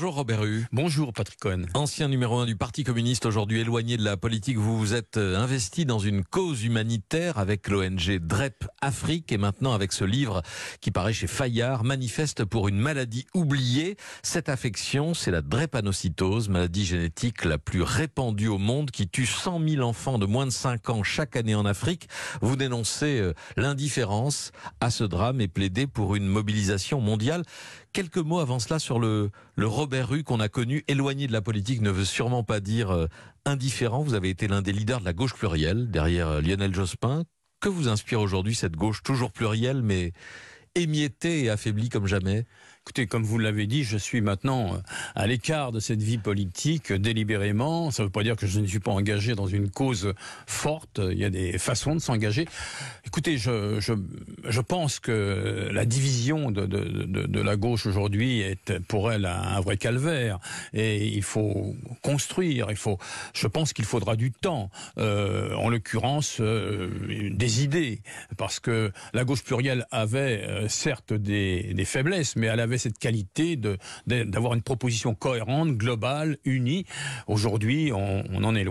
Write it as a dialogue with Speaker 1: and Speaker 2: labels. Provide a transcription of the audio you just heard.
Speaker 1: Bonjour Robert Hue.
Speaker 2: Bonjour Patrick Cohen.
Speaker 1: Ancien numéro un du Parti communiste, aujourd'hui éloigné de la politique, vous vous êtes euh, investi dans une cause humanitaire avec l'ONG DREP Afrique et maintenant avec ce livre qui paraît chez Fayard, Manifeste pour une maladie oubliée. Cette affection, c'est la drépanocytose, maladie génétique la plus répandue au monde qui tue 100 000 enfants de moins de 5 ans chaque année en Afrique. Vous dénoncez euh, l'indifférence à ce drame et plaidez pour une mobilisation mondiale. Quelques mots avant cela sur le, le Robert Rue qu'on a connu, éloigné de la politique, ne veut sûrement pas dire euh, indifférent. Vous avez été l'un des leaders de la gauche plurielle, derrière euh, Lionel Jospin. Que vous inspire aujourd'hui cette gauche toujours plurielle, mais émiettée et affaiblie comme jamais?
Speaker 2: Écoutez, comme vous l'avez dit, je suis maintenant euh, à l'écart de cette vie politique délibérément. Ça ne veut pas dire que je ne suis pas engagé dans une cause forte. Il y a des façons de s'engager. Écoutez, je, je, je, pense que la division de, de, de, la gauche aujourd'hui est pour elle un, vrai calvaire. Et il faut construire. Il faut. Je pense qu'il faudra du temps. Euh, en l'occurrence, euh, des idées, parce que la gauche plurielle avait euh, certes des, des faiblesses, mais elle cette qualité d'avoir une proposition cohérente, globale, unie. Aujourd'hui, on, en est.